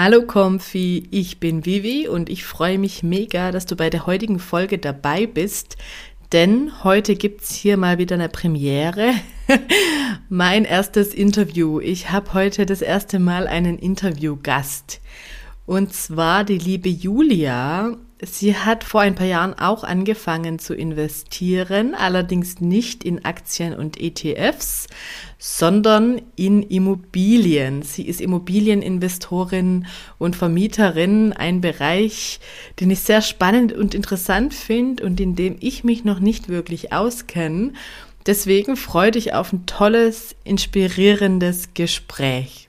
Hallo Comfy, ich bin Vivi und ich freue mich mega, dass du bei der heutigen Folge dabei bist, denn heute gibt's hier mal wieder eine Premiere. mein erstes Interview. Ich habe heute das erste Mal einen Interviewgast. Und zwar die liebe Julia. Sie hat vor ein paar Jahren auch angefangen zu investieren, allerdings nicht in Aktien und ETFs, sondern in Immobilien. Sie ist Immobilieninvestorin und Vermieterin, ein Bereich, den ich sehr spannend und interessant finde und in dem ich mich noch nicht wirklich auskenne. Deswegen freue dich auf ein tolles, inspirierendes Gespräch.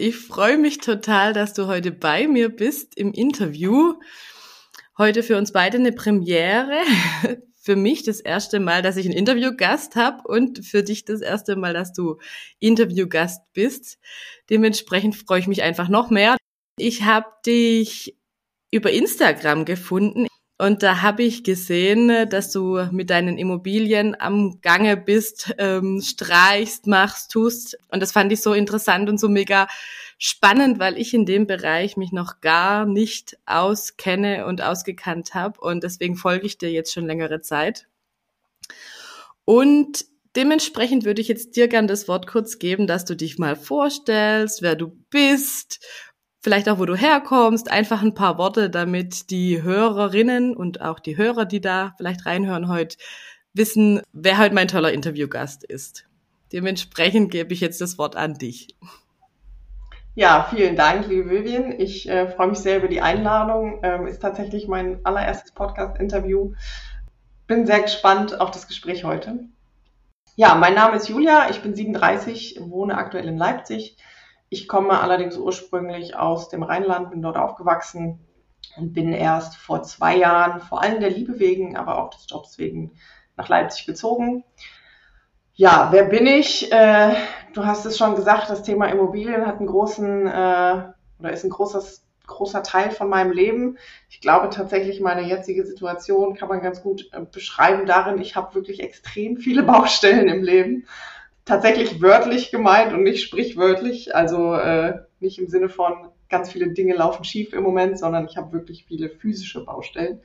Ich freue mich total, dass du heute bei mir bist im Interview. Heute für uns beide eine Premiere. Für mich das erste Mal, dass ich einen Interviewgast habe und für dich das erste Mal, dass du Interviewgast bist. Dementsprechend freue ich mich einfach noch mehr. Ich habe dich über Instagram gefunden. Und da habe ich gesehen, dass du mit deinen Immobilien am Gange bist, ähm, streichst, machst, tust. Und das fand ich so interessant und so mega spannend, weil ich in dem Bereich mich noch gar nicht auskenne und ausgekannt habe. Und deswegen folge ich dir jetzt schon längere Zeit. Und dementsprechend würde ich jetzt dir gern das Wort kurz geben, dass du dich mal vorstellst, wer du bist vielleicht auch, wo du herkommst, einfach ein paar Worte, damit die Hörerinnen und auch die Hörer, die da vielleicht reinhören heute, wissen, wer heute mein toller Interviewgast ist. Dementsprechend gebe ich jetzt das Wort an dich. Ja, vielen Dank, liebe Vivian. Ich äh, freue mich sehr über die Einladung. Ähm, ist tatsächlich mein allererstes Podcast-Interview. Bin sehr gespannt auf das Gespräch heute. Ja, mein Name ist Julia. Ich bin 37, wohne aktuell in Leipzig ich komme allerdings ursprünglich aus dem Rheinland, bin dort aufgewachsen und bin erst vor zwei Jahren, vor allem der Liebe wegen, aber auch des Jobs wegen, nach Leipzig gezogen. Ja, wer bin ich? Äh, du hast es schon gesagt, das Thema Immobilien hat einen großen äh, oder ist ein großes, großer Teil von meinem Leben. Ich glaube tatsächlich, meine jetzige Situation kann man ganz gut äh, beschreiben darin, ich habe wirklich extrem viele Baustellen im Leben tatsächlich wörtlich gemeint und nicht sprichwörtlich. Also äh, nicht im Sinne von ganz viele Dinge laufen schief im Moment, sondern ich habe wirklich viele physische Baustellen.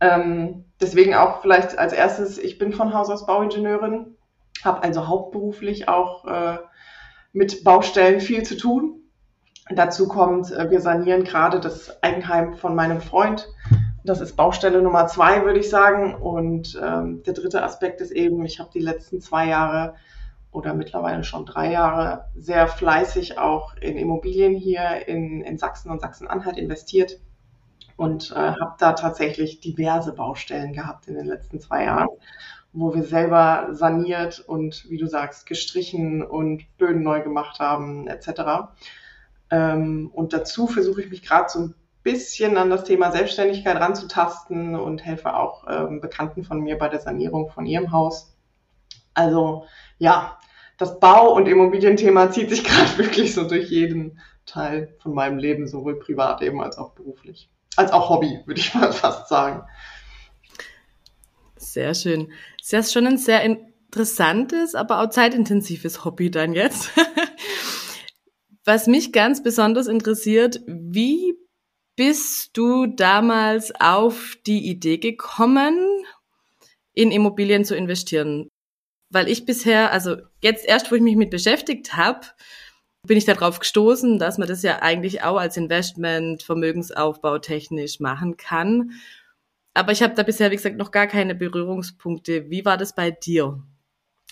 Ähm, deswegen auch vielleicht als erstes, ich bin von Haus aus Bauingenieurin, habe also hauptberuflich auch äh, mit Baustellen viel zu tun. Dazu kommt, äh, wir sanieren gerade das Eigenheim von meinem Freund. Das ist Baustelle Nummer zwei, würde ich sagen. Und ähm, der dritte Aspekt ist eben, ich habe die letzten zwei Jahre oder mittlerweile schon drei Jahre sehr fleißig auch in Immobilien hier in, in Sachsen und Sachsen-Anhalt investiert und äh, habe da tatsächlich diverse Baustellen gehabt in den letzten zwei Jahren, wo wir selber saniert und, wie du sagst, gestrichen und Böden neu gemacht haben etc. Ähm, und dazu versuche ich mich gerade so ein bisschen an das Thema Selbstständigkeit ranzutasten und helfe auch ähm, Bekannten von mir bei der Sanierung von ihrem Haus. Also ja, das Bau- und Immobilienthema zieht sich gerade wirklich so durch jeden Teil von meinem Leben, sowohl privat eben als auch beruflich. Als auch Hobby, würde ich mal fast sagen. Sehr schön. Das ist schon ein sehr interessantes, aber auch zeitintensives Hobby dann jetzt. Was mich ganz besonders interessiert, wie bist du damals auf die Idee gekommen, in Immobilien zu investieren? Weil ich bisher, also jetzt erst, wo ich mich mit beschäftigt habe, bin ich darauf gestoßen, dass man das ja eigentlich auch als Investment Vermögensaufbau technisch machen kann. Aber ich habe da bisher, wie gesagt, noch gar keine Berührungspunkte. Wie war das bei dir?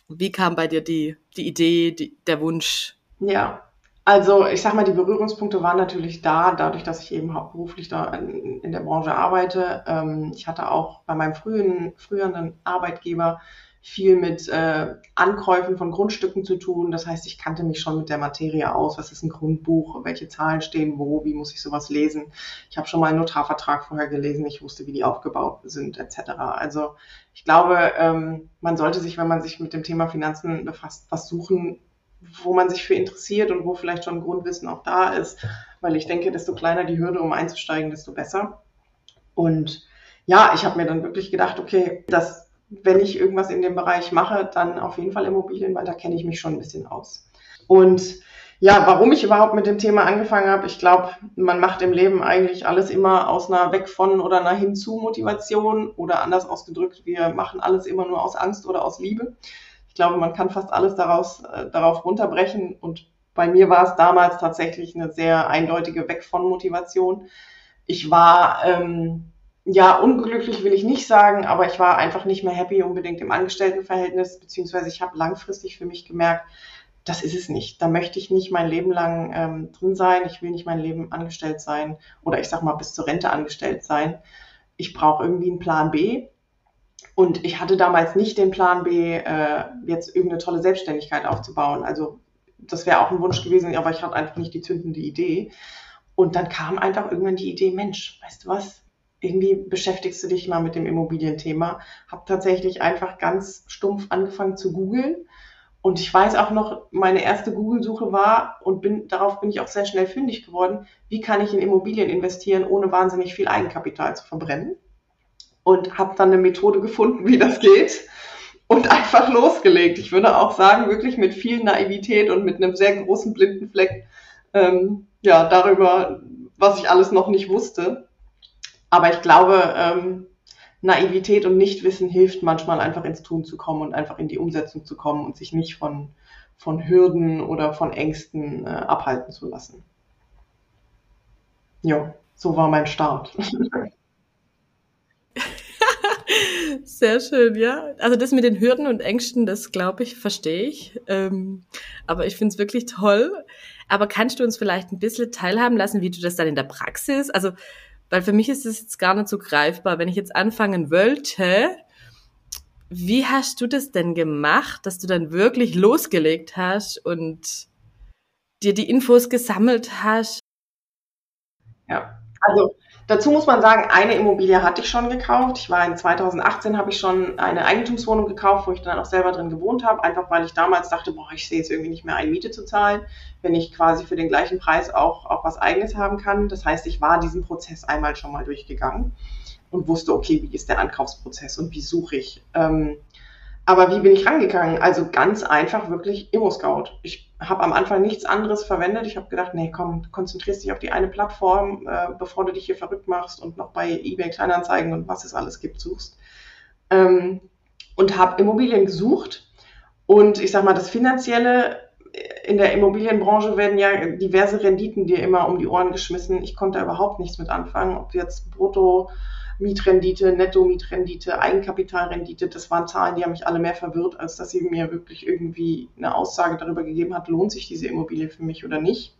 Wie kam bei dir die, die Idee, die, der Wunsch? Ja, also ich sag mal, die Berührungspunkte waren natürlich da, dadurch, dass ich eben hauptberuflich da in, der Branche arbeite. Ähm, ich hatte auch bei meinem frühen, früheren Arbeitgeber viel mit äh, Ankäufen von Grundstücken zu tun. Das heißt, ich kannte mich schon mit der Materie aus. Was ist ein Grundbuch? Welche Zahlen stehen wo? Wie muss ich sowas lesen? Ich habe schon mal einen Notarvertrag vorher gelesen. Ich wusste, wie die aufgebaut sind, etc. Also ich glaube, ähm, man sollte sich, wenn man sich mit dem Thema Finanzen befasst, was suchen, wo man sich für interessiert und wo vielleicht schon Grundwissen auch da ist. Weil ich denke, desto kleiner die Hürde, um einzusteigen, desto besser. Und ja, ich habe mir dann wirklich gedacht, okay, dass wenn ich irgendwas in dem Bereich mache, dann auf jeden Fall Immobilien, weil da kenne ich mich schon ein bisschen aus. Und ja, warum ich überhaupt mit dem Thema angefangen habe, ich glaube, man macht im Leben eigentlich alles immer aus einer Weg von oder einer hinzu Motivation oder anders ausgedrückt, wir machen alles immer nur aus Angst oder aus Liebe. Ich glaube, man kann fast alles daraus, äh, darauf runterbrechen und bei mir war es damals tatsächlich eine sehr eindeutige Weg von Motivation. Ich war ähm, ja, unglücklich will ich nicht sagen, aber ich war einfach nicht mehr happy unbedingt im Angestelltenverhältnis, beziehungsweise ich habe langfristig für mich gemerkt, das ist es nicht. Da möchte ich nicht mein Leben lang ähm, drin sein. Ich will nicht mein Leben angestellt sein oder ich sag mal bis zur Rente angestellt sein. Ich brauche irgendwie einen Plan B. Und ich hatte damals nicht den Plan B, äh, jetzt irgendeine tolle Selbstständigkeit aufzubauen. Also das wäre auch ein Wunsch gewesen, aber ich hatte einfach nicht die zündende Idee. Und dann kam einfach irgendwann die Idee, Mensch, weißt du was? Irgendwie beschäftigst du dich mal mit dem Immobilienthema. Habe tatsächlich einfach ganz stumpf angefangen zu googeln. Und ich weiß auch noch, meine erste Google-Suche war und bin, darauf bin ich auch sehr schnell fündig geworden, wie kann ich in Immobilien investieren, ohne wahnsinnig viel Eigenkapital zu verbrennen. Und habe dann eine Methode gefunden, wie das geht und einfach losgelegt. Ich würde auch sagen, wirklich mit viel Naivität und mit einem sehr großen blinden Fleck ähm, ja, darüber, was ich alles noch nicht wusste. Aber ich glaube, ähm, Naivität und Nichtwissen hilft manchmal einfach ins Tun zu kommen und einfach in die Umsetzung zu kommen und sich nicht von, von Hürden oder von Ängsten äh, abhalten zu lassen. Ja, so war mein Start. Sehr schön, ja. Also das mit den Hürden und Ängsten, das glaube ich, verstehe ich. Ähm, aber ich finde es wirklich toll. Aber kannst du uns vielleicht ein bisschen teilhaben lassen, wie du das dann in der Praxis, also weil für mich ist es jetzt gar nicht so greifbar. Wenn ich jetzt anfangen wollte, wie hast du das denn gemacht, dass du dann wirklich losgelegt hast und dir die Infos gesammelt hast? Ja, also Dazu muss man sagen, eine Immobilie hatte ich schon gekauft. Ich war in 2018 habe ich schon eine Eigentumswohnung gekauft, wo ich dann auch selber drin gewohnt habe, einfach weil ich damals dachte, boah, ich sehe jetzt irgendwie nicht mehr ein, Miete zu zahlen, wenn ich quasi für den gleichen Preis auch, auch was eigenes haben kann. Das heißt, ich war diesen Prozess einmal schon mal durchgegangen und wusste, okay, wie ist der Ankaufsprozess und wie suche ich. Ähm, aber wie bin ich rangegangen? Also ganz einfach wirklich Immo-Scout. Ich habe am Anfang nichts anderes verwendet. Ich habe gedacht, nee, komm, konzentrierst dich auf die eine Plattform, äh, bevor du dich hier verrückt machst und noch bei eBay Kleinanzeigen und was es alles gibt suchst. Ähm, und habe Immobilien gesucht. Und ich sag mal, das Finanzielle äh, in der Immobilienbranche werden ja diverse Renditen dir immer um die Ohren geschmissen. Ich konnte überhaupt nichts mit anfangen, ob jetzt brutto Mietrendite, Netto-Mietrendite, Eigenkapitalrendite, das waren Zahlen, die haben mich alle mehr verwirrt, als dass sie mir wirklich irgendwie eine Aussage darüber gegeben hat, lohnt sich diese Immobilie für mich oder nicht.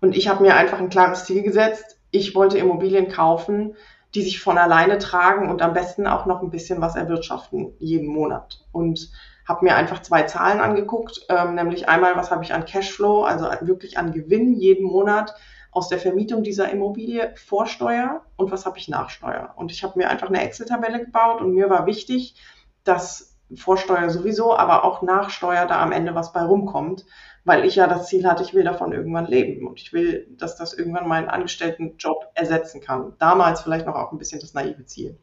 Und ich habe mir einfach ein klares Ziel gesetzt. Ich wollte Immobilien kaufen, die sich von alleine tragen und am besten auch noch ein bisschen was erwirtschaften jeden Monat. Und habe mir einfach zwei Zahlen angeguckt, ähm, nämlich einmal, was habe ich an Cashflow, also wirklich an Gewinn jeden Monat aus der Vermietung dieser Immobilie Vorsteuer und was habe ich Nachsteuer. Und ich habe mir einfach eine Excel-Tabelle gebaut und mir war wichtig, dass Vorsteuer sowieso, aber auch Nachsteuer da am Ende was bei rumkommt, weil ich ja das Ziel hatte, ich will davon irgendwann leben und ich will, dass das irgendwann meinen Angestelltenjob ersetzen kann. Damals vielleicht noch auch ein bisschen das naive Ziel.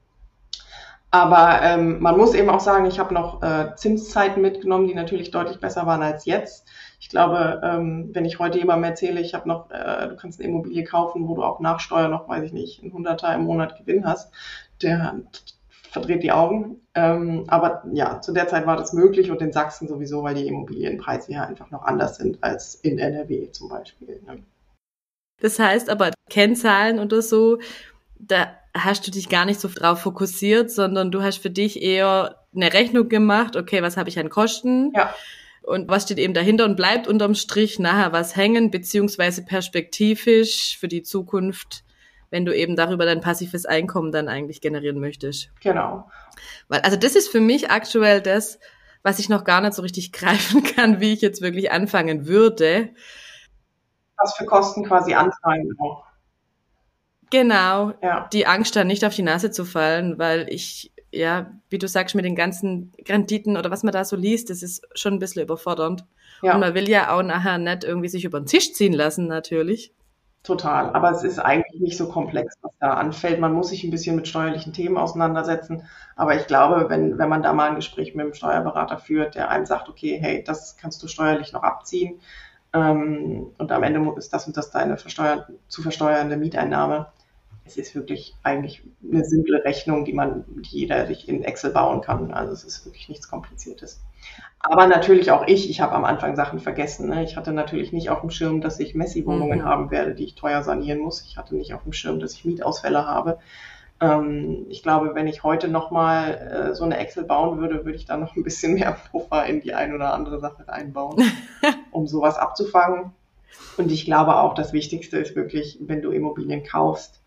Aber ähm, man muss eben auch sagen, ich habe noch äh, Zinszeiten mitgenommen, die natürlich deutlich besser waren als jetzt. Ich glaube, ähm, wenn ich heute jemandem erzähle, ich habe noch, äh, du kannst eine Immobilie kaufen, wo du auch nach Steuer noch, weiß ich nicht, ein Hunderter im Monat Gewinn hast, der verdreht die Augen. Ähm, aber ja, zu der Zeit war das möglich und in Sachsen sowieso, weil die Immobilienpreise hier einfach noch anders sind als in NRW zum Beispiel. Ne? Das heißt aber, Kennzahlen oder so, da hast du dich gar nicht so drauf fokussiert, sondern du hast für dich eher eine Rechnung gemacht, okay, was habe ich an Kosten? Ja. Und was steht eben dahinter und bleibt unterm Strich nachher was hängen, beziehungsweise perspektivisch für die Zukunft wenn du eben darüber dein passives Einkommen dann eigentlich generieren möchtest. Genau. Weil, also das ist für mich aktuell das, was ich noch gar nicht so richtig greifen kann, wie ich jetzt wirklich anfangen würde. Was für Kosten quasi anfallen auch. Genau. Ja. Die Angst, dann nicht auf die Nase zu fallen, weil ich, ja, wie du sagst, mit den ganzen Renditen oder was man da so liest, das ist schon ein bisschen überfordernd. Ja. Und man will ja auch nachher nicht irgendwie sich über den Tisch ziehen lassen, natürlich. Total. Aber es ist eigentlich nicht so komplex, was da anfällt. Man muss sich ein bisschen mit steuerlichen Themen auseinandersetzen. Aber ich glaube, wenn, wenn man da mal ein Gespräch mit einem Steuerberater führt, der einem sagt, okay, hey, das kannst du steuerlich noch abziehen. Ähm, und am Ende ist das und das deine versteuer zu versteuernde Mieteinnahme, es ist wirklich eigentlich eine simple Rechnung, die man, die jeder sich in Excel bauen kann. Also es ist wirklich nichts Kompliziertes. Aber natürlich auch ich, ich habe am Anfang Sachen vergessen. Ne? Ich hatte natürlich nicht auf dem Schirm, dass ich Messi-Wohnungen mhm. haben werde, die ich teuer sanieren muss. Ich hatte nicht auf dem Schirm, dass ich Mietausfälle habe. Ähm, ich glaube, wenn ich heute nochmal äh, so eine Excel bauen würde, würde ich da noch ein bisschen mehr Puffer in die ein oder andere Sache reinbauen, um sowas abzufangen. Und ich glaube auch, das Wichtigste ist wirklich, wenn du Immobilien kaufst,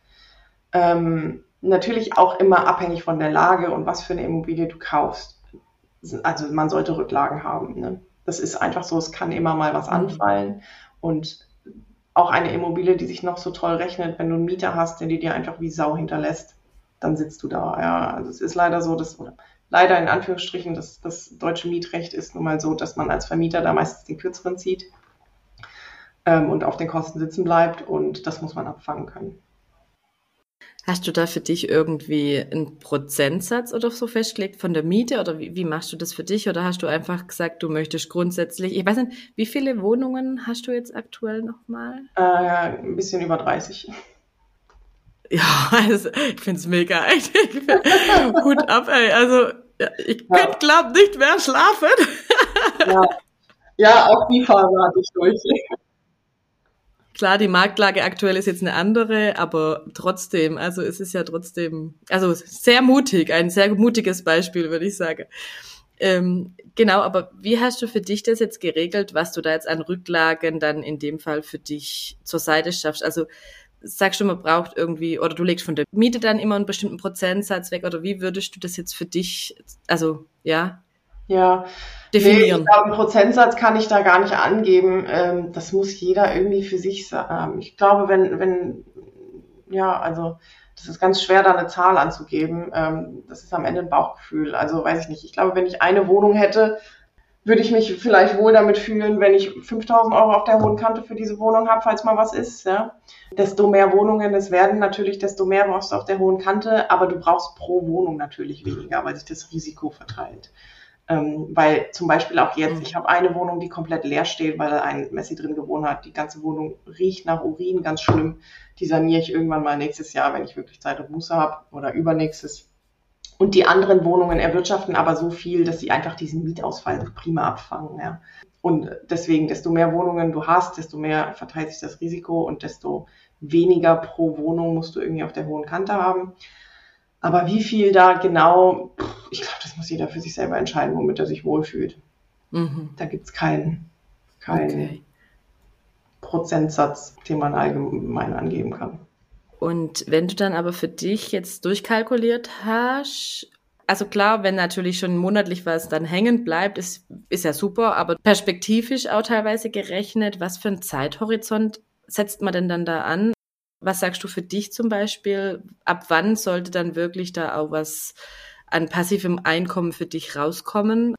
ähm, natürlich auch immer abhängig von der Lage und was für eine Immobilie du kaufst. Also man sollte Rücklagen haben. Ne? Das ist einfach so, es kann immer mal was mhm. anfallen. Und auch eine Immobilie, die sich noch so toll rechnet, wenn du einen Mieter hast, der dir einfach wie Sau hinterlässt, dann sitzt du da. Ja, also es ist leider so, dass, oder leider in Anführungsstrichen, dass das deutsche Mietrecht ist nun mal so, dass man als Vermieter da meistens den kürzeren zieht ähm, und auf den Kosten sitzen bleibt und das muss man abfangen können. Hast du da für dich irgendwie einen Prozentsatz oder so festgelegt von der Miete oder wie, wie, machst du das für dich oder hast du einfach gesagt, du möchtest grundsätzlich, ich weiß nicht, wie viele Wohnungen hast du jetzt aktuell nochmal? Äh, ein bisschen über 30. Ja, also, ich finde es mega. Hut ab, ey. Also ich ja. könnte glaub nicht mehr schlafen. Ja. ja, auch die Phase hatte ich durch. Klar, die Marktlage aktuell ist jetzt eine andere, aber trotzdem, also es ist ja trotzdem, also sehr mutig, ein sehr mutiges Beispiel, würde ich sagen. Ähm, genau, aber wie hast du für dich das jetzt geregelt, was du da jetzt an Rücklagen dann in dem Fall für dich zur Seite schaffst? Also sagst du, man braucht irgendwie, oder du legst von der Miete dann immer einen bestimmten Prozentsatz weg, oder wie würdest du das jetzt für dich, also ja, ja, definieren. Nee, ich glaube, einen Prozentsatz kann ich da gar nicht angeben. Ähm, das muss jeder irgendwie für sich sagen. Ich glaube, wenn, wenn, ja, also das ist ganz schwer, da eine Zahl anzugeben. Ähm, das ist am Ende ein Bauchgefühl. Also weiß ich nicht. Ich glaube, wenn ich eine Wohnung hätte, würde ich mich vielleicht wohl damit fühlen, wenn ich 5000 Euro auf der hohen Kante für diese Wohnung habe, falls mal was ist. Ja. Desto mehr Wohnungen es werden, natürlich, desto mehr brauchst du auf der hohen Kante, aber du brauchst pro Wohnung natürlich weniger, weil sich das Risiko verteilt. Ähm, weil zum Beispiel auch jetzt, mhm. ich habe eine Wohnung, die komplett leer steht, weil da ein Messi drin gewohnt hat. Die ganze Wohnung riecht nach Urin, ganz schlimm. Die saniere ich irgendwann mal nächstes Jahr, wenn ich wirklich Zeit und Muße habe oder übernächstes. Und die anderen Wohnungen erwirtschaften aber so viel, dass sie einfach diesen Mietausfall prima abfangen. Ja. Und deswegen, desto mehr Wohnungen du hast, desto mehr verteilt sich das Risiko und desto weniger pro Wohnung musst du irgendwie auf der hohen Kante haben. Aber wie viel da genau, ich glaube, das muss jeder für sich selber entscheiden, womit er sich wohlfühlt. Mhm. Da gibt es keinen kein okay. Prozentsatz, den man allgemein angeben kann. Und wenn du dann aber für dich jetzt durchkalkuliert hast, also klar, wenn natürlich schon monatlich was dann hängen bleibt, ist, ist ja super, aber perspektivisch auch teilweise gerechnet, was für einen Zeithorizont setzt man denn dann da an? Was sagst du für dich zum Beispiel? Ab wann sollte dann wirklich da auch was an passivem Einkommen für dich rauskommen?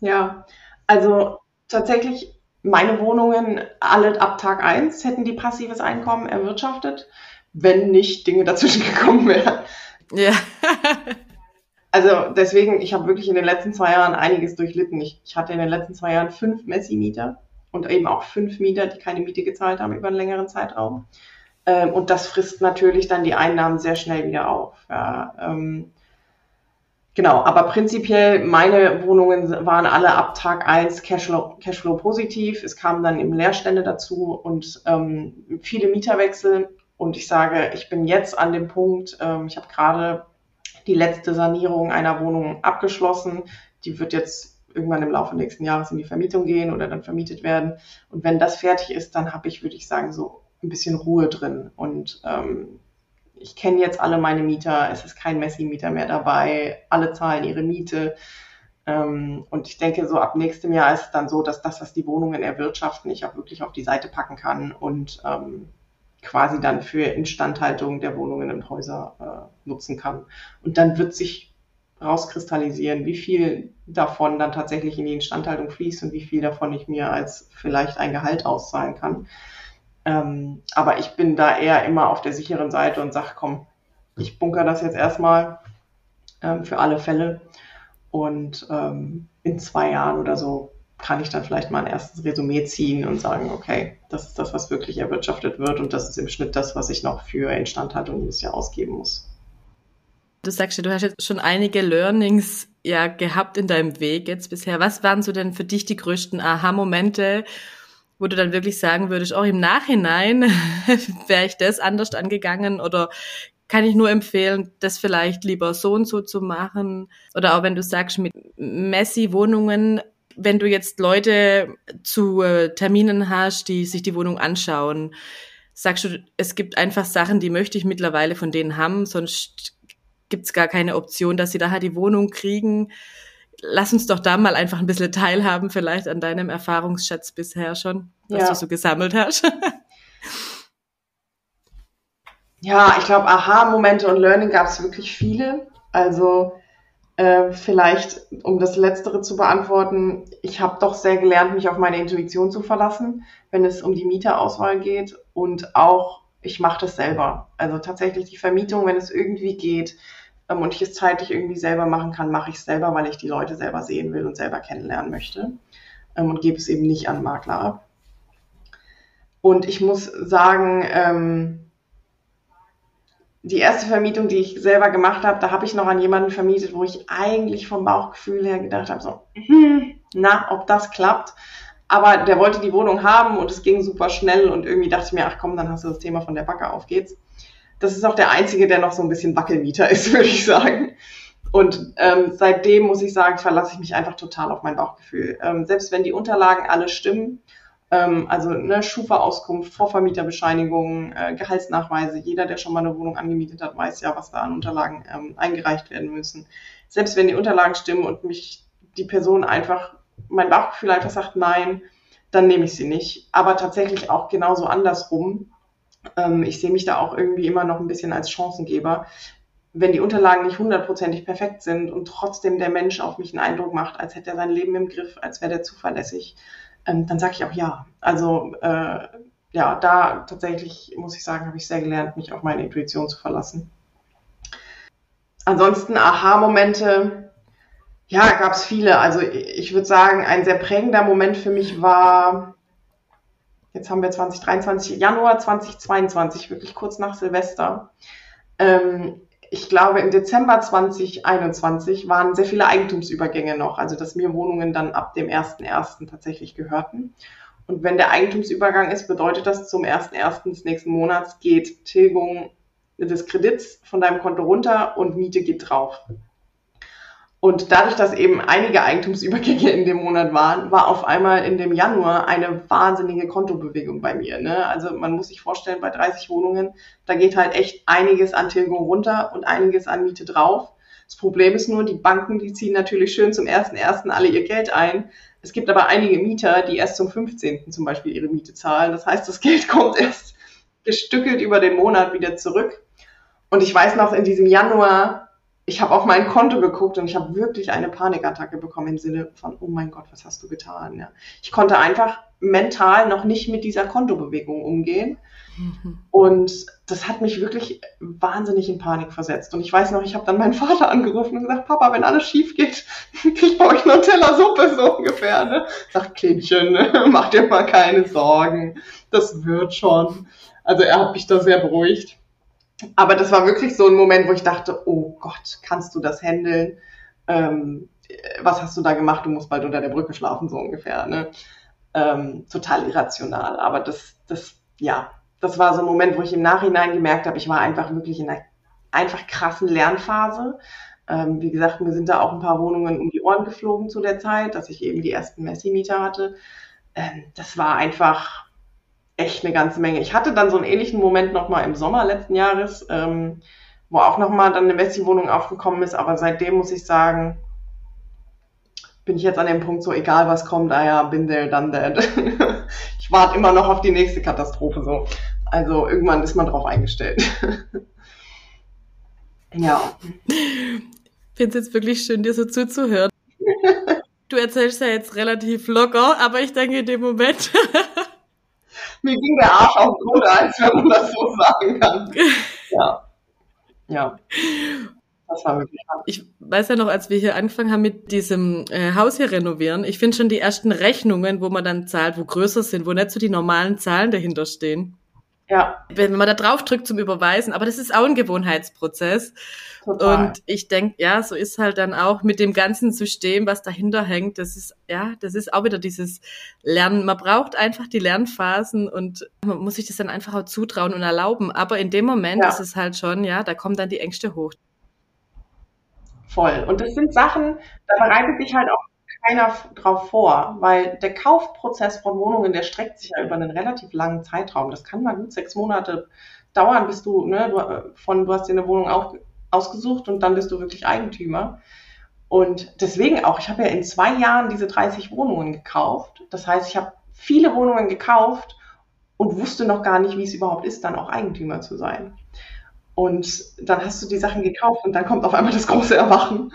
Ja, also tatsächlich meine Wohnungen alle ab Tag eins hätten die passives Einkommen erwirtschaftet, wenn nicht Dinge dazwischen gekommen wären. Ja. also deswegen, ich habe wirklich in den letzten zwei Jahren einiges durchlitten. Ich, ich hatte in den letzten zwei Jahren fünf Messi-Mieter und eben auch fünf Mieter, die keine Miete gezahlt haben über einen längeren Zeitraum. Ähm, und das frisst natürlich dann die Einnahmen sehr schnell wieder auf. Ja, ähm, genau, aber prinzipiell meine Wohnungen waren alle ab Tag 1 Cashflow, Cashflow positiv. Es kamen dann eben Leerstände dazu und ähm, viele Mieterwechsel. Und ich sage, ich bin jetzt an dem Punkt, ähm, ich habe gerade die letzte Sanierung einer Wohnung abgeschlossen. Die wird jetzt irgendwann im Laufe nächsten Jahres in die Vermietung gehen oder dann vermietet werden. Und wenn das fertig ist, dann habe ich, würde ich sagen, so ein bisschen Ruhe drin. Und ähm, ich kenne jetzt alle meine Mieter, es ist kein Messi-Mieter mehr dabei, alle zahlen ihre Miete. Ähm, und ich denke, so ab nächstem Jahr ist es dann so, dass das, was die Wohnungen erwirtschaften, ich auch wirklich auf die Seite packen kann und ähm, quasi dann für Instandhaltung der Wohnungen und Häuser äh, nutzen kann. Und dann wird sich rauskristallisieren, wie viel davon dann tatsächlich in die Instandhaltung fließt und wie viel davon ich mir als vielleicht ein Gehalt auszahlen kann. Ähm, aber ich bin da eher immer auf der sicheren Seite und sage, komm, ich bunker das jetzt erstmal ähm, für alle Fälle. Und ähm, in zwei Jahren oder so kann ich dann vielleicht mal ein erstes Resümee ziehen und sagen, okay, das ist das, was wirklich erwirtschaftet wird und das ist im Schnitt das, was ich noch für Instandhaltung jedes Jahr ausgeben muss. Du sagst ja, du hast jetzt schon einige Learnings ja gehabt in deinem Weg jetzt bisher. Was waren so denn für dich die größten Aha-Momente, wo du dann wirklich sagen würdest, auch im Nachhinein wäre ich das anders angegangen oder kann ich nur empfehlen, das vielleicht lieber so und so zu machen. Oder auch wenn du sagst, mit Messi-Wohnungen, wenn du jetzt Leute zu äh, Terminen hast, die sich die Wohnung anschauen, sagst du, es gibt einfach Sachen, die möchte ich mittlerweile von denen haben, sonst gibt's gar keine Option, dass sie daher die Wohnung kriegen lass uns doch da mal einfach ein bisschen teilhaben, vielleicht an deinem Erfahrungsschatz bisher schon, was ja. du so gesammelt hast. ja, ich glaube, Aha-Momente und Learning gab es wirklich viele. Also äh, vielleicht, um das Letztere zu beantworten, ich habe doch sehr gelernt, mich auf meine Intuition zu verlassen, wenn es um die Mieterauswahl geht und auch ich mache das selber. Also tatsächlich die Vermietung, wenn es irgendwie geht, ähm, und ich es zeitlich irgendwie selber machen kann, mache ich es selber, weil ich die Leute selber sehen will und selber kennenlernen möchte ähm, und gebe es eben nicht an Makler ab. Und ich muss sagen, ähm, die erste Vermietung, die ich selber gemacht habe, da habe ich noch an jemanden vermietet, wo ich eigentlich vom Bauchgefühl her gedacht habe, so, hm, na, ob das klappt. Aber der wollte die Wohnung haben und es ging super schnell und irgendwie dachte ich mir, ach komm, dann hast du das Thema von der Backe, auf geht's das ist auch der einzige, der noch so ein bisschen Wackelmieter ist, würde ich sagen. Und ähm, seitdem muss ich sagen, verlasse ich mich einfach total auf mein Bauchgefühl. Ähm, selbst wenn die Unterlagen alle stimmen, ähm, also ne, Schufa-Auskunft, Vorvermieterbescheinigung, äh, Gehaltsnachweise, jeder, der schon mal eine Wohnung angemietet hat, weiß ja, was da an Unterlagen ähm, eingereicht werden müssen. Selbst wenn die Unterlagen stimmen und mich die Person einfach, mein Bauchgefühl einfach sagt nein, dann nehme ich sie nicht. Aber tatsächlich auch genauso andersrum ähm, ich sehe mich da auch irgendwie immer noch ein bisschen als Chancengeber. Wenn die Unterlagen nicht hundertprozentig perfekt sind und trotzdem der Mensch auf mich einen Eindruck macht, als hätte er sein Leben im Griff, als wäre der zuverlässig, ähm, dann sage ich auch ja. Also äh, ja, da tatsächlich muss ich sagen, habe ich sehr gelernt, mich auf meine Intuition zu verlassen. Ansonsten Aha-Momente, ja, gab es viele. Also ich würde sagen, ein sehr prägender Moment für mich war jetzt haben wir 2023, Januar 2022, wirklich kurz nach Silvester. Ähm, ich glaube, im Dezember 2021 waren sehr viele Eigentumsübergänge noch, also dass mir Wohnungen dann ab dem 1.1. tatsächlich gehörten. Und wenn der Eigentumsübergang ist, bedeutet das, zum 1.1. des nächsten Monats geht Tilgung des Kredits von deinem Konto runter und Miete geht drauf. Und dadurch, dass eben einige Eigentumsübergänge in dem Monat waren, war auf einmal in dem Januar eine wahnsinnige Kontobewegung bei mir. Ne? Also man muss sich vorstellen, bei 30 Wohnungen, da geht halt echt einiges an Tilgung runter und einiges an Miete drauf. Das Problem ist nur, die Banken, die ziehen natürlich schön zum 1.1. alle ihr Geld ein. Es gibt aber einige Mieter, die erst zum 15. zum Beispiel ihre Miete zahlen. Das heißt, das Geld kommt erst gestückelt über den Monat wieder zurück. Und ich weiß noch, in diesem Januar ich habe auf mein Konto geguckt und ich habe wirklich eine Panikattacke bekommen im Sinne von, oh mein Gott, was hast du getan? Ja. Ich konnte einfach mental noch nicht mit dieser Kontobewegung umgehen. Und das hat mich wirklich wahnsinnig in Panik versetzt. Und ich weiß noch, ich habe dann meinen Vater angerufen und gesagt, Papa, wenn alles schief geht, ich bei euch einen Teller Suppe so ungefähr. Ne? Sagt, Kindchen, mach dir mal keine Sorgen, das wird schon. Also er hat mich da sehr beruhigt. Aber das war wirklich so ein Moment, wo ich dachte, oh Gott, kannst du das handeln? Ähm, was hast du da gemacht? Du musst bald unter der Brücke schlafen, so ungefähr. Ne? Ähm, total irrational. Aber das, das, ja, das war so ein Moment, wo ich im Nachhinein gemerkt habe, ich war einfach wirklich in einer einfach krassen Lernphase. Ähm, wie gesagt, mir sind da auch ein paar Wohnungen um die Ohren geflogen zu der Zeit, dass ich eben die ersten Messi-Mieter hatte. Ähm, das war einfach, echt eine ganze Menge. Ich hatte dann so einen ähnlichen Moment nochmal im Sommer letzten Jahres, ähm, wo auch nochmal dann eine Messi-Wohnung aufgekommen ist, aber seitdem muss ich sagen, bin ich jetzt an dem Punkt so, egal was kommt, ah ja, bin there, done that. ich warte immer noch auf die nächste Katastrophe so. Also irgendwann ist man drauf eingestellt. ja. Ich finde es jetzt wirklich schön, dir so zuzuhören. Du erzählst ja jetzt relativ locker, aber ich denke in dem Moment. Mir ging der Arsch auf als wenn man das so sagen kann. Ja. Ja. Das war wirklich hart. Ich weiß ja noch, als wir hier angefangen haben mit diesem äh, Haus hier renovieren, ich finde schon die ersten Rechnungen, wo man dann zahlt, wo größer sind, wo nicht so die normalen Zahlen dahinter stehen. Ja. Wenn man da drauf drückt zum Überweisen, aber das ist auch ein Gewohnheitsprozess. Total. Und ich denke, ja, so ist halt dann auch mit dem ganzen System, was dahinter hängt, das ist, ja, das ist auch wieder dieses Lernen. Man braucht einfach die Lernphasen und man muss sich das dann einfach auch zutrauen und erlauben. Aber in dem Moment ja. ist es halt schon, ja, da kommen dann die Ängste hoch. Voll. Und das sind Sachen, da bereitet sich halt auch keiner drauf vor, weil der Kaufprozess von Wohnungen, der streckt sich ja über einen relativ langen Zeitraum. Das kann mal gut sechs Monate dauern, bis du, ne, du, von, du hast dir eine Wohnung auf, ausgesucht und dann bist du wirklich Eigentümer. Und deswegen auch, ich habe ja in zwei Jahren diese 30 Wohnungen gekauft. Das heißt, ich habe viele Wohnungen gekauft und wusste noch gar nicht, wie es überhaupt ist, dann auch Eigentümer zu sein. Und dann hast du die Sachen gekauft und dann kommt auf einmal das große Erwachen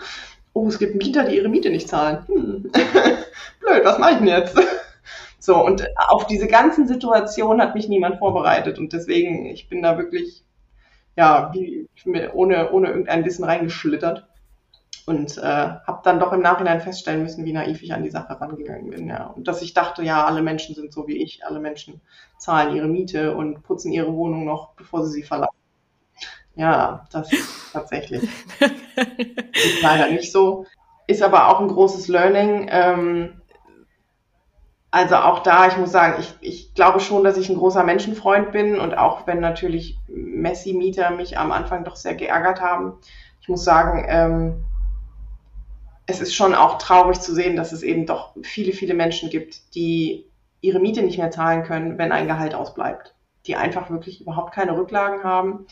oh, es gibt Mieter, die ihre Miete nicht zahlen. Hm. Blöd, was mache ich denn jetzt? So, und auf diese ganzen Situationen hat mich niemand vorbereitet. Und deswegen, ich bin da wirklich, ja, wie, ohne, ohne irgendein Wissen reingeschlittert. Und äh, habe dann doch im Nachhinein feststellen müssen, wie naiv ich an die Sache rangegangen bin. Ja. Und dass ich dachte, ja, alle Menschen sind so wie ich, alle Menschen zahlen ihre Miete und putzen ihre Wohnung noch, bevor sie sie verlassen. Ja, das tatsächlich. ist leider nicht so. Ist aber auch ein großes Learning. Ähm, also auch da, ich muss sagen, ich, ich glaube schon, dass ich ein großer Menschenfreund bin und auch wenn natürlich Messi-Mieter mich am Anfang doch sehr geärgert haben, ich muss sagen, ähm, es ist schon auch traurig zu sehen, dass es eben doch viele, viele Menschen gibt, die ihre Miete nicht mehr zahlen können, wenn ein Gehalt ausbleibt. Die einfach wirklich überhaupt keine Rücklagen haben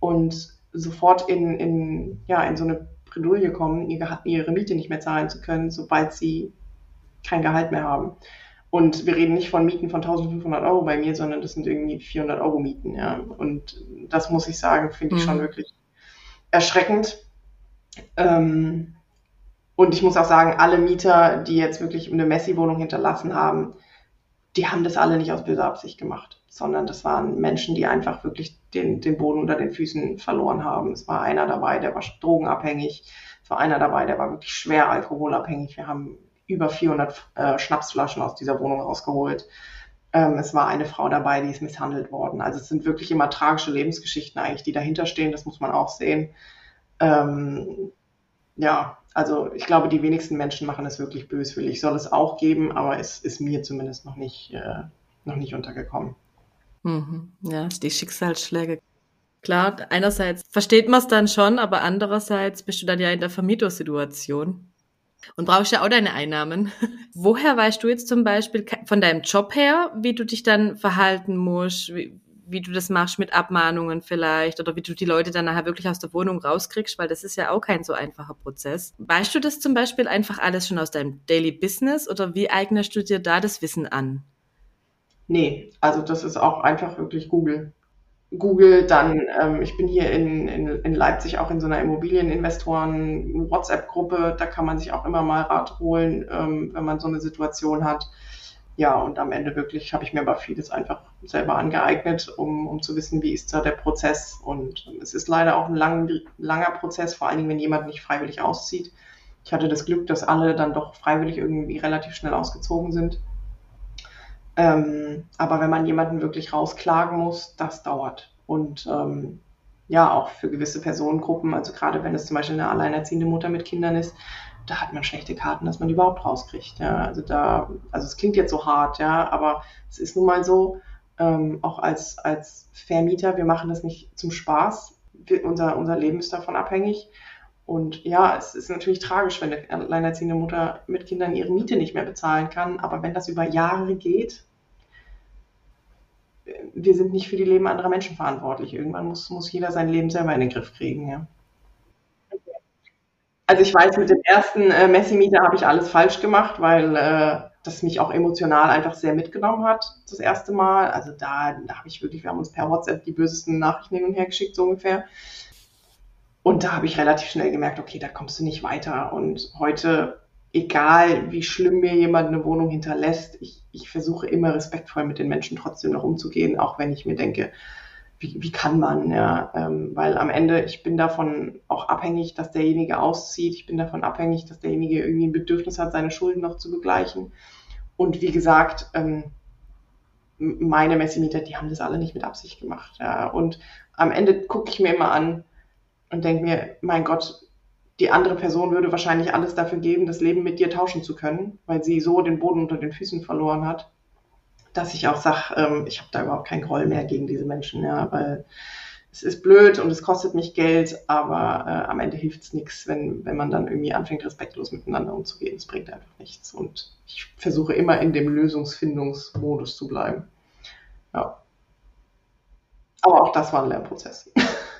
und sofort in, in, ja, in so eine Bredouille kommen, ihre Miete nicht mehr zahlen zu können, sobald sie kein Gehalt mehr haben. Und wir reden nicht von Mieten von 1500 Euro bei mir, sondern das sind irgendwie 400 Euro Mieten. Ja. Und das muss ich sagen, finde ich mhm. schon wirklich erschreckend. Ähm, und ich muss auch sagen, alle Mieter, die jetzt wirklich eine Messi-Wohnung hinterlassen haben, die haben das alle nicht aus böser Absicht gemacht, sondern das waren Menschen, die einfach wirklich den, den Boden unter den Füßen verloren haben. Es war einer dabei, der war drogenabhängig. Es war einer dabei, der war wirklich schwer alkoholabhängig. Wir haben über 400 äh, Schnapsflaschen aus dieser Wohnung rausgeholt. Ähm, es war eine Frau dabei, die ist misshandelt worden. Also es sind wirklich immer tragische Lebensgeschichten eigentlich, die dahinter stehen. Das muss man auch sehen. Ähm, ja, also ich glaube, die wenigsten Menschen machen es wirklich böswillig. Soll es auch geben, aber es ist mir zumindest noch nicht, äh, noch nicht untergekommen. Mhm. Ja, die Schicksalsschläge. Klar, einerseits versteht man es dann schon, aber andererseits bist du dann ja in der Vermietersituation und brauchst ja auch deine Einnahmen. Woher weißt du jetzt zum Beispiel von deinem Job her, wie du dich dann verhalten musst, wie, wie du das machst mit Abmahnungen vielleicht oder wie du die Leute dann nachher wirklich aus der Wohnung rauskriegst, weil das ist ja auch kein so einfacher Prozess. Weißt du das zum Beispiel einfach alles schon aus deinem Daily Business oder wie eignest du dir da das Wissen an? Nee, also das ist auch einfach wirklich Google. Google, dann, ähm, ich bin hier in, in, in Leipzig auch in so einer Immobilieninvestoren-WhatsApp-Gruppe, da kann man sich auch immer mal Rat holen, ähm, wenn man so eine Situation hat ja, und am Ende wirklich habe ich mir aber vieles einfach selber angeeignet, um, um zu wissen, wie ist da der Prozess. Und es ist leider auch ein lang, langer Prozess, vor allen Dingen, wenn jemand nicht freiwillig auszieht. Ich hatte das Glück, dass alle dann doch freiwillig irgendwie relativ schnell ausgezogen sind. Ähm, aber wenn man jemanden wirklich rausklagen muss, das dauert. Und ähm, ja, auch für gewisse Personengruppen, also gerade wenn es zum Beispiel eine alleinerziehende Mutter mit Kindern ist, da hat man schlechte Karten, dass man die überhaupt rauskriegt. Ja. Also da, also es klingt jetzt so hart, ja, aber es ist nun mal so, ähm, auch als, als Vermieter, wir machen das nicht zum Spaß. Wir, unser, unser Leben ist davon abhängig. Und ja, es ist natürlich tragisch, wenn eine alleinerziehende Mutter mit Kindern ihre Miete nicht mehr bezahlen kann. Aber wenn das über Jahre geht, wir sind nicht für die Leben anderer Menschen verantwortlich. Irgendwann muss, muss jeder sein Leben selber in den Griff kriegen, ja. Also ich weiß, mit dem ersten äh, Messi-Mieter habe ich alles falsch gemacht, weil äh, das mich auch emotional einfach sehr mitgenommen hat, das erste Mal. Also da, da habe ich wirklich, wir haben uns per WhatsApp die bösesten Nachrichten hin und her geschickt, so ungefähr. Und da habe ich relativ schnell gemerkt, okay, da kommst du nicht weiter. Und heute, egal wie schlimm mir jemand eine Wohnung hinterlässt, ich, ich versuche immer respektvoll mit den Menschen trotzdem noch umzugehen, auch wenn ich mir denke, wie, wie kann man, ja, ähm, weil am Ende, ich bin davon auch abhängig, dass derjenige auszieht, ich bin davon abhängig, dass derjenige irgendwie ein Bedürfnis hat, seine Schulden noch zu begleichen. Und wie gesagt, ähm, meine Messimieter, die haben das alle nicht mit Absicht gemacht. Ja. Und am Ende gucke ich mir immer an und denke mir, mein Gott, die andere Person würde wahrscheinlich alles dafür geben, das Leben mit dir tauschen zu können, weil sie so den Boden unter den Füßen verloren hat dass ich auch sage, ähm, ich habe da überhaupt keinen Groll mehr gegen diese Menschen, ja, weil es ist blöd und es kostet mich Geld, aber äh, am Ende hilft es nichts, wenn, wenn man dann irgendwie anfängt, respektlos miteinander umzugehen. Es bringt einfach nichts. Und ich versuche immer in dem Lösungsfindungsmodus zu bleiben. Ja. Aber auch das war ein Lernprozess.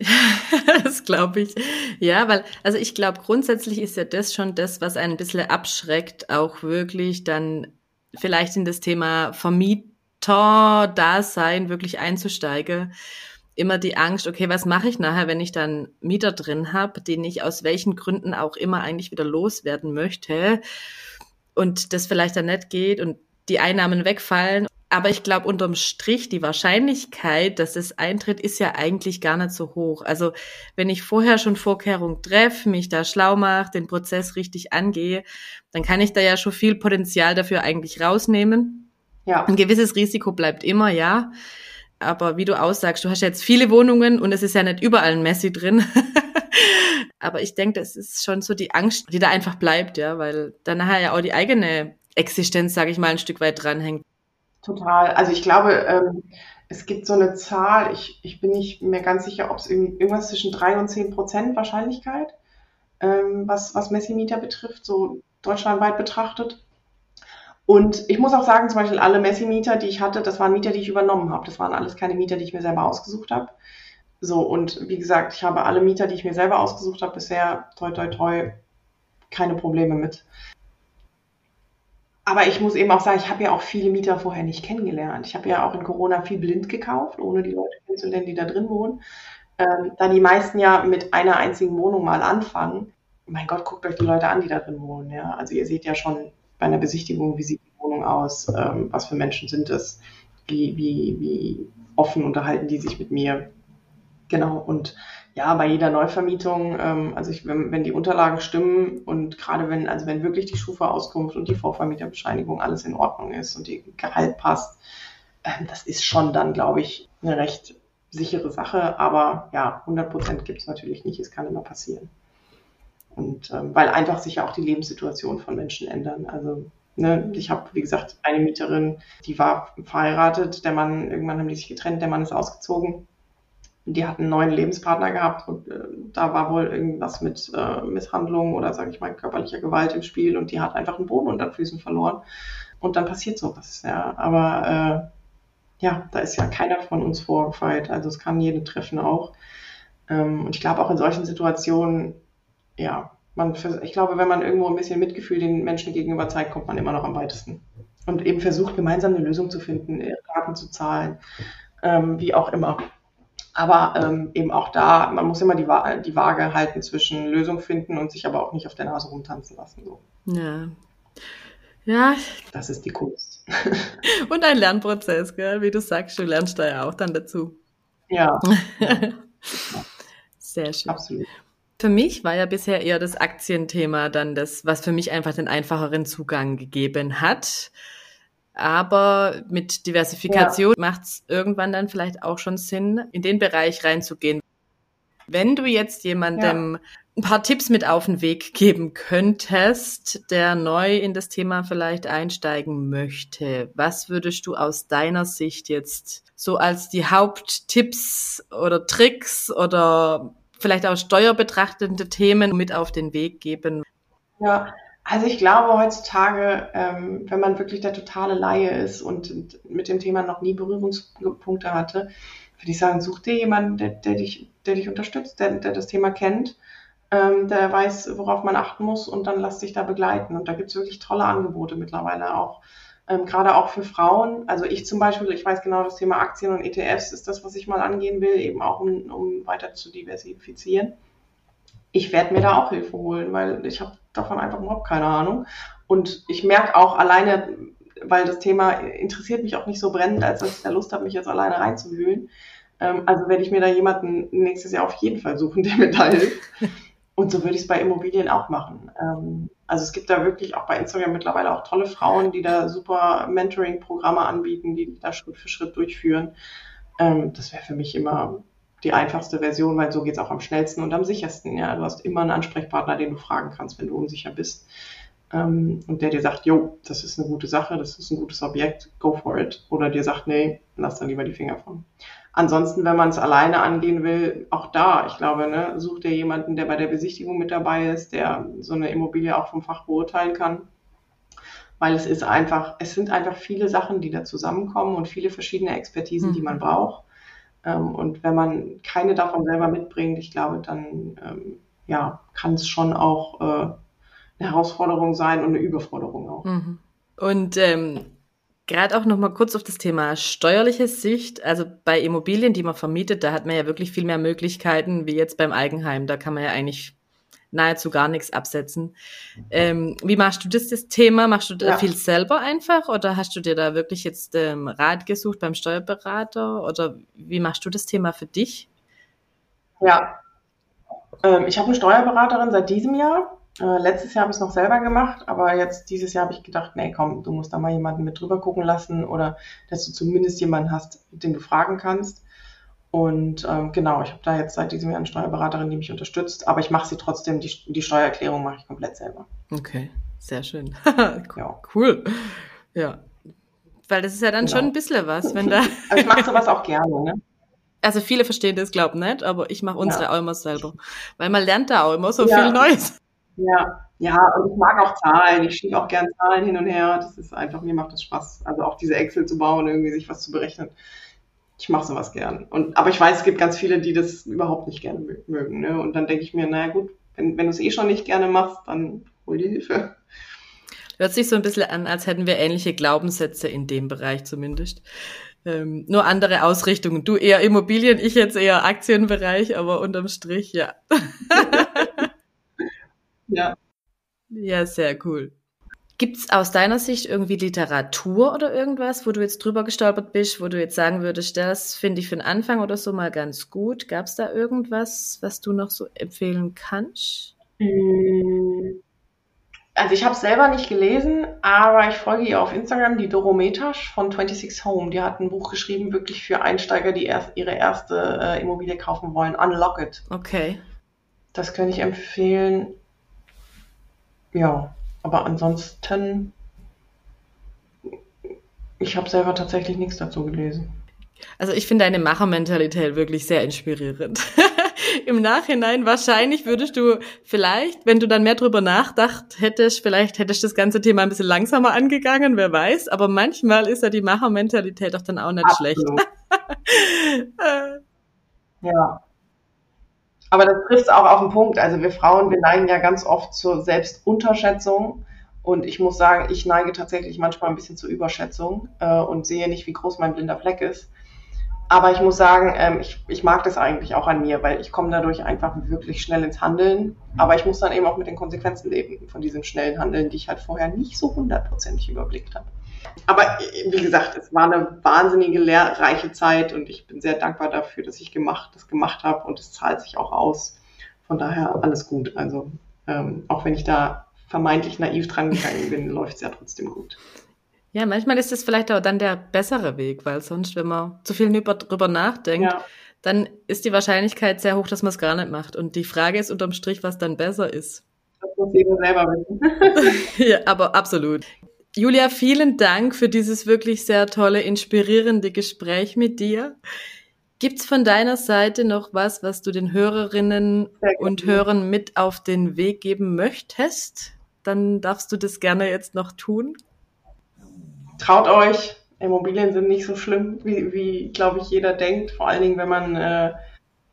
das glaube ich. Ja, weil, also ich glaube, grundsätzlich ist ja das schon das, was einen ein bisschen abschreckt, auch wirklich dann vielleicht in das Thema Vermieter-Dasein wirklich einzusteigen. Immer die Angst, okay, was mache ich nachher, wenn ich dann Mieter drin habe, den ich aus welchen Gründen auch immer eigentlich wieder loswerden möchte und das vielleicht dann nicht geht und die Einnahmen wegfallen. Aber ich glaube, unterm Strich, die Wahrscheinlichkeit, dass es eintritt, ist ja eigentlich gar nicht so hoch. Also wenn ich vorher schon Vorkehrungen treffe, mich da schlau mache, den Prozess richtig angehe, dann kann ich da ja schon viel Potenzial dafür eigentlich rausnehmen. Ja. Ein gewisses Risiko bleibt immer, ja. Aber wie du aussagst, du hast jetzt viele Wohnungen und es ist ja nicht überall ein Messi drin. Aber ich denke, das ist schon so die Angst, die da einfach bleibt, ja, weil dann nachher ja auch die eigene Existenz, sage ich mal, ein Stück weit dranhängt. Total. Also ich glaube, ähm, es gibt so eine Zahl, ich, ich bin nicht mehr ganz sicher, ob es irgendwas zwischen drei und zehn Prozent Wahrscheinlichkeit, ähm, was, was Messimieter betrifft, so deutschlandweit betrachtet. Und ich muss auch sagen, zum Beispiel alle Messi-Mieter, die ich hatte, das waren Mieter, die ich übernommen habe. Das waren alles keine Mieter, die ich mir selber ausgesucht habe. So, und wie gesagt, ich habe alle Mieter, die ich mir selber ausgesucht habe, bisher toi toi toi keine Probleme mit. Aber ich muss eben auch sagen, ich habe ja auch viele Mieter vorher nicht kennengelernt. Ich habe ja auch in Corona viel blind gekauft, ohne die Leute kennenzulernen, die da drin wohnen. Ähm, da die meisten ja mit einer einzigen Wohnung mal anfangen. Mein Gott, guckt euch die Leute an, die da drin wohnen. Ja? Also ihr seht ja schon bei einer Besichtigung, wie sieht die Wohnung aus, ähm, was für Menschen sind es, wie, wie, wie offen unterhalten die sich mit mir. Genau, und ja, bei jeder Neuvermietung, ähm, also ich, wenn, wenn die Unterlagen stimmen und gerade wenn, also wenn wirklich die Schufa-Auskunft und die Vorvermieterbescheinigung alles in Ordnung ist und die Gehalt passt, ähm, das ist schon dann, glaube ich, eine recht sichere Sache. Aber ja, 100 Prozent gibt es natürlich nicht. Es kann immer passieren. Und ähm, weil einfach sich ja auch die Lebenssituation von Menschen ändern. Also ne, ich habe, wie gesagt, eine Mieterin, die war verheiratet, der Mann, irgendwann haben die sich getrennt, der Mann ist ausgezogen die hat einen neuen Lebenspartner gehabt und äh, da war wohl irgendwas mit äh, Misshandlung oder sage ich mal körperlicher Gewalt im Spiel und die hat einfach einen Boden unter den Füßen verloren und dann passiert sowas. Ja, aber äh, ja, da ist ja keiner von uns vorgefeilt, also es kann jeden treffen auch. Ähm, und ich glaube auch in solchen Situationen, ja, man, ich glaube, wenn man irgendwo ein bisschen Mitgefühl den Menschen gegenüber zeigt, kommt man immer noch am weitesten. Und eben versucht, gemeinsam eine Lösung zu finden, Raten zu zahlen, ähm, wie auch immer. Aber ähm, eben auch da, man muss immer die, Wa die Waage halten zwischen Lösung finden und sich aber auch nicht auf der Nase rumtanzen lassen. So. Ja. Ja. Das ist die Kunst. und ein Lernprozess, gell? wie du sagst, du lernst da ja auch dann dazu. Ja. Sehr schön. Absolut. Für mich war ja bisher eher das Aktienthema dann das, was für mich einfach den einfacheren Zugang gegeben hat. Aber mit Diversifikation ja. macht es irgendwann dann vielleicht auch schon Sinn, in den Bereich reinzugehen. Wenn du jetzt jemandem ja. ein paar Tipps mit auf den Weg geben könntest, der neu in das Thema vielleicht einsteigen möchte, was würdest du aus deiner Sicht jetzt so als die Haupttipps oder Tricks oder vielleicht auch steuerbetrachtende Themen mit auf den Weg geben? Ja, Also ich glaube heutzutage, ähm, wenn man wirklich der totale Laie ist und mit dem Thema noch nie Berührungspunkte hatte, würde ich sagen, such dir jemanden, der, der, dich, der dich unterstützt, der, der das Thema kennt, ähm, der weiß, worauf man achten muss und dann lass dich da begleiten. Und da gibt es wirklich tolle Angebote mittlerweile auch. Ähm, gerade auch für Frauen. Also ich zum Beispiel, ich weiß genau, das Thema Aktien und ETFs ist das, was ich mal angehen will, eben auch um, um weiter zu diversifizieren ich werde mir da auch Hilfe holen, weil ich habe davon einfach überhaupt keine Ahnung. Und ich merke auch alleine, weil das Thema interessiert mich auch nicht so brennend, als dass ich da Lust habe, mich jetzt alleine reinzuwühlen. Ähm, also werde ich mir da jemanden nächstes Jahr auf jeden Fall suchen, der mir da hilft. Und so würde ich es bei Immobilien auch machen. Ähm, also es gibt da wirklich auch bei Instagram mittlerweile auch tolle Frauen, die da super Mentoring-Programme anbieten, die da Schritt für Schritt durchführen. Ähm, das wäre für mich immer die einfachste Version, weil so geht es auch am schnellsten und am sichersten. Ja, du hast immer einen Ansprechpartner, den du fragen kannst, wenn du unsicher bist. Ähm, und der dir sagt, jo, das ist eine gute Sache, das ist ein gutes Objekt, go for it. Oder dir sagt, nee, lass dann lieber die Finger von. Ansonsten, wenn man es alleine angehen will, auch da, ich glaube, ne, such dir jemanden, der bei der Besichtigung mit dabei ist, der so eine Immobilie auch vom Fach beurteilen kann. Weil es ist einfach, es sind einfach viele Sachen, die da zusammenkommen und viele verschiedene Expertisen, mhm. die man braucht. Ähm, und wenn man keine davon selber mitbringt, ich glaube, dann ähm, ja, kann es schon auch äh, eine Herausforderung sein und eine Überforderung auch. Mhm. Und ähm, gerade auch noch mal kurz auf das Thema steuerliche Sicht. Also bei Immobilien, die man vermietet, da hat man ja wirklich viel mehr Möglichkeiten wie jetzt beim Eigenheim. Da kann man ja eigentlich nahezu gar nichts absetzen. Ähm, wie machst du das, das Thema? Machst du da ja. viel selber einfach oder hast du dir da wirklich jetzt ähm, Rat gesucht beim Steuerberater oder wie machst du das Thema für dich? Ja, ähm, ich habe eine Steuerberaterin seit diesem Jahr. Äh, letztes Jahr habe ich es noch selber gemacht, aber jetzt dieses Jahr habe ich gedacht, nee, komm, du musst da mal jemanden mit drüber gucken lassen oder dass du zumindest jemanden hast, den du fragen kannst. Und ähm, genau, ich habe da jetzt seit diesem Jahr eine Steuerberaterin, die mich unterstützt, aber ich mache sie trotzdem, die, die Steuererklärung mache ich komplett selber. Okay, sehr schön. cool. Ja. cool. Ja. Weil das ist ja dann genau. schon ein bisschen was, wenn da. also ich mache sowas auch gerne, ne? Also viele verstehen das, glaub nicht, aber ich mache unsere ja. auch immer selber. Weil man lernt da auch immer so ja. viel Neues. Ja, ja, und ich mag auch Zahlen. Ich schiebe auch gern Zahlen hin und her. Das ist einfach, mir macht das Spaß. Also auch diese Excel zu bauen, irgendwie sich was zu berechnen ich mache sowas gern. Und, aber ich weiß, es gibt ganz viele, die das überhaupt nicht gerne mögen. Ne? Und dann denke ich mir, naja gut, wenn, wenn du es eh schon nicht gerne machst, dann hol dir Hilfe. Hört sich so ein bisschen an, als hätten wir ähnliche Glaubenssätze in dem Bereich zumindest. Ähm, nur andere Ausrichtungen. Du eher Immobilien, ich jetzt eher Aktienbereich, aber unterm Strich, ja. ja. Ja, sehr cool. Gibt's aus deiner Sicht irgendwie Literatur oder irgendwas, wo du jetzt drüber gestolpert bist, wo du jetzt sagen würdest, das finde ich für den Anfang oder so mal ganz gut? Gab's da irgendwas, was du noch so empfehlen kannst? Hm. Also ich habe es selber nicht gelesen, aber ich folge ihr auf Instagram, die Doro Metasch von 26 Home. Die hat ein Buch geschrieben, wirklich für Einsteiger, die erst ihre erste äh, Immobilie kaufen wollen. Unlock It. Okay. Das könnte ich empfehlen. Ja. Aber ansonsten, ich habe selber tatsächlich nichts dazu gelesen. Also ich finde deine Machermentalität wirklich sehr inspirierend. Im Nachhinein wahrscheinlich würdest du vielleicht, wenn du dann mehr drüber nachdacht hättest, vielleicht hättest du das ganze Thema ein bisschen langsamer angegangen, wer weiß. Aber manchmal ist ja die Machermentalität doch dann auch nicht Absolut. schlecht. ja. Aber das trifft auch auf den Punkt. Also wir Frauen, wir neigen ja ganz oft zur Selbstunterschätzung. Und ich muss sagen, ich neige tatsächlich manchmal ein bisschen zur Überschätzung äh, und sehe nicht, wie groß mein blinder Fleck ist. Aber ich muss sagen, ähm, ich, ich mag das eigentlich auch an mir, weil ich komme dadurch einfach wirklich schnell ins Handeln. Aber ich muss dann eben auch mit den Konsequenzen leben von diesem schnellen Handeln, die ich halt vorher nicht so hundertprozentig überblickt habe. Aber wie gesagt, es war eine wahnsinnige lehrreiche Zeit und ich bin sehr dankbar dafür, dass ich gemacht, das gemacht habe und es zahlt sich auch aus. Von daher alles gut. Also ähm, auch wenn ich da vermeintlich naiv dran gegangen bin, läuft es ja trotzdem gut. Ja, manchmal ist es vielleicht auch dann der bessere Weg, weil sonst, wenn man zu viel drüber nachdenkt, ja. dann ist die Wahrscheinlichkeit sehr hoch, dass man es gar nicht macht. Und die Frage ist unterm Strich, was dann besser ist. Das muss jeder selber wissen. ja, aber absolut. Julia, vielen Dank für dieses wirklich sehr tolle, inspirierende Gespräch mit dir. Gibt's von deiner Seite noch was, was du den Hörerinnen und Hörern mit auf den Weg geben möchtest? dann darfst du das gerne jetzt noch tun. Traut euch, Immobilien sind nicht so schlimm, wie, wie glaube ich, jeder denkt. Vor allen Dingen, wenn man äh,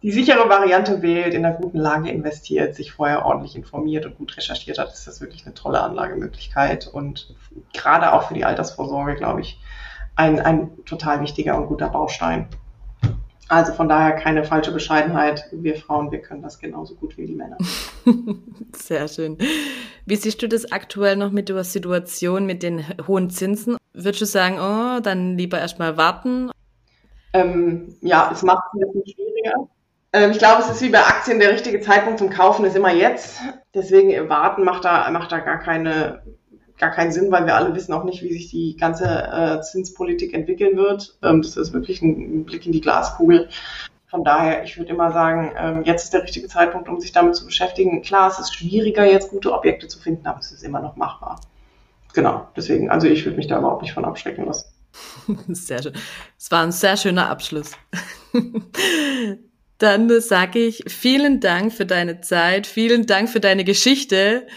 die sichere Variante wählt, in einer guten Lage investiert, sich vorher ordentlich informiert und gut recherchiert hat, ist das wirklich eine tolle Anlagemöglichkeit und gerade auch für die Altersvorsorge, glaube ich, ein, ein total wichtiger und guter Baustein. Also von daher keine falsche Bescheidenheit. Wir Frauen, wir können das genauso gut wie die Männer. Sehr schön. Wie siehst du das aktuell noch mit der Situation mit den hohen Zinsen? Würdest du sagen, oh, dann lieber erstmal warten? Ähm, ja, es macht es ein bisschen schwieriger. Ähm, ich glaube, es ist wie bei Aktien, der richtige Zeitpunkt zum Kaufen ist immer jetzt. Deswegen warten macht da, macht da gar keine, gar keinen Sinn, weil wir alle wissen auch nicht, wie sich die ganze äh, Zinspolitik entwickeln wird. Ähm, das ist wirklich ein Blick in die Glaskugel. Von daher, ich würde immer sagen, ähm, jetzt ist der richtige Zeitpunkt, um sich damit zu beschäftigen. Klar, es ist schwieriger, jetzt gute Objekte zu finden, aber es ist immer noch machbar. Genau, deswegen, also ich würde mich da überhaupt nicht von abschrecken lassen. Sehr schön. Es war ein sehr schöner Abschluss. Dann sage ich vielen Dank für deine Zeit, vielen Dank für deine Geschichte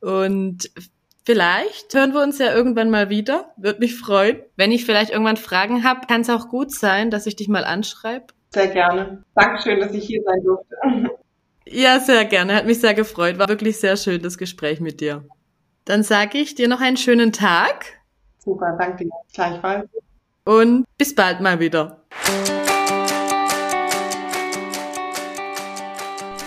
und vielleicht hören wir uns ja irgendwann mal wieder. Würde mich freuen. Wenn ich vielleicht irgendwann Fragen habe, kann es auch gut sein, dass ich dich mal anschreibe. Sehr gerne. Dankeschön, dass ich hier sein durfte. Ja, sehr gerne. Hat mich sehr gefreut. War wirklich sehr schön, das Gespräch mit dir. Dann sage ich dir noch einen schönen Tag. Super, danke. Gleichfalls. Und bis bald mal wieder.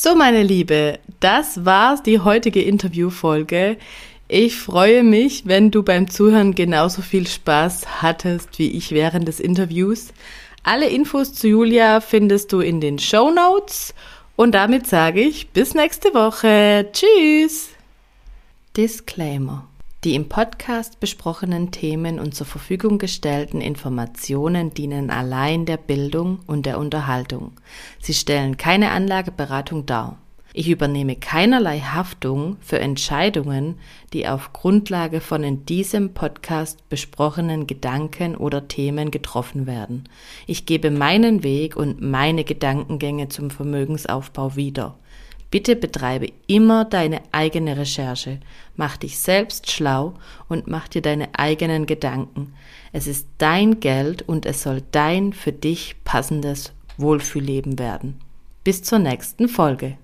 So, meine Liebe, das war die heutige Interviewfolge. Ich freue mich, wenn du beim Zuhören genauso viel Spaß hattest wie ich während des Interviews. Alle Infos zu Julia findest du in den Show Notes. Und damit sage ich bis nächste Woche. Tschüss. Disclaimer. Die im Podcast besprochenen Themen und zur Verfügung gestellten Informationen dienen allein der Bildung und der Unterhaltung. Sie stellen keine Anlageberatung dar. Ich übernehme keinerlei Haftung für Entscheidungen, die auf Grundlage von in diesem Podcast besprochenen Gedanken oder Themen getroffen werden. Ich gebe meinen Weg und meine Gedankengänge zum Vermögensaufbau wieder. Bitte betreibe immer deine eigene Recherche, mach dich selbst schlau und mach dir deine eigenen Gedanken. Es ist dein Geld und es soll dein für dich passendes Wohlfühlleben werden. Bis zur nächsten Folge.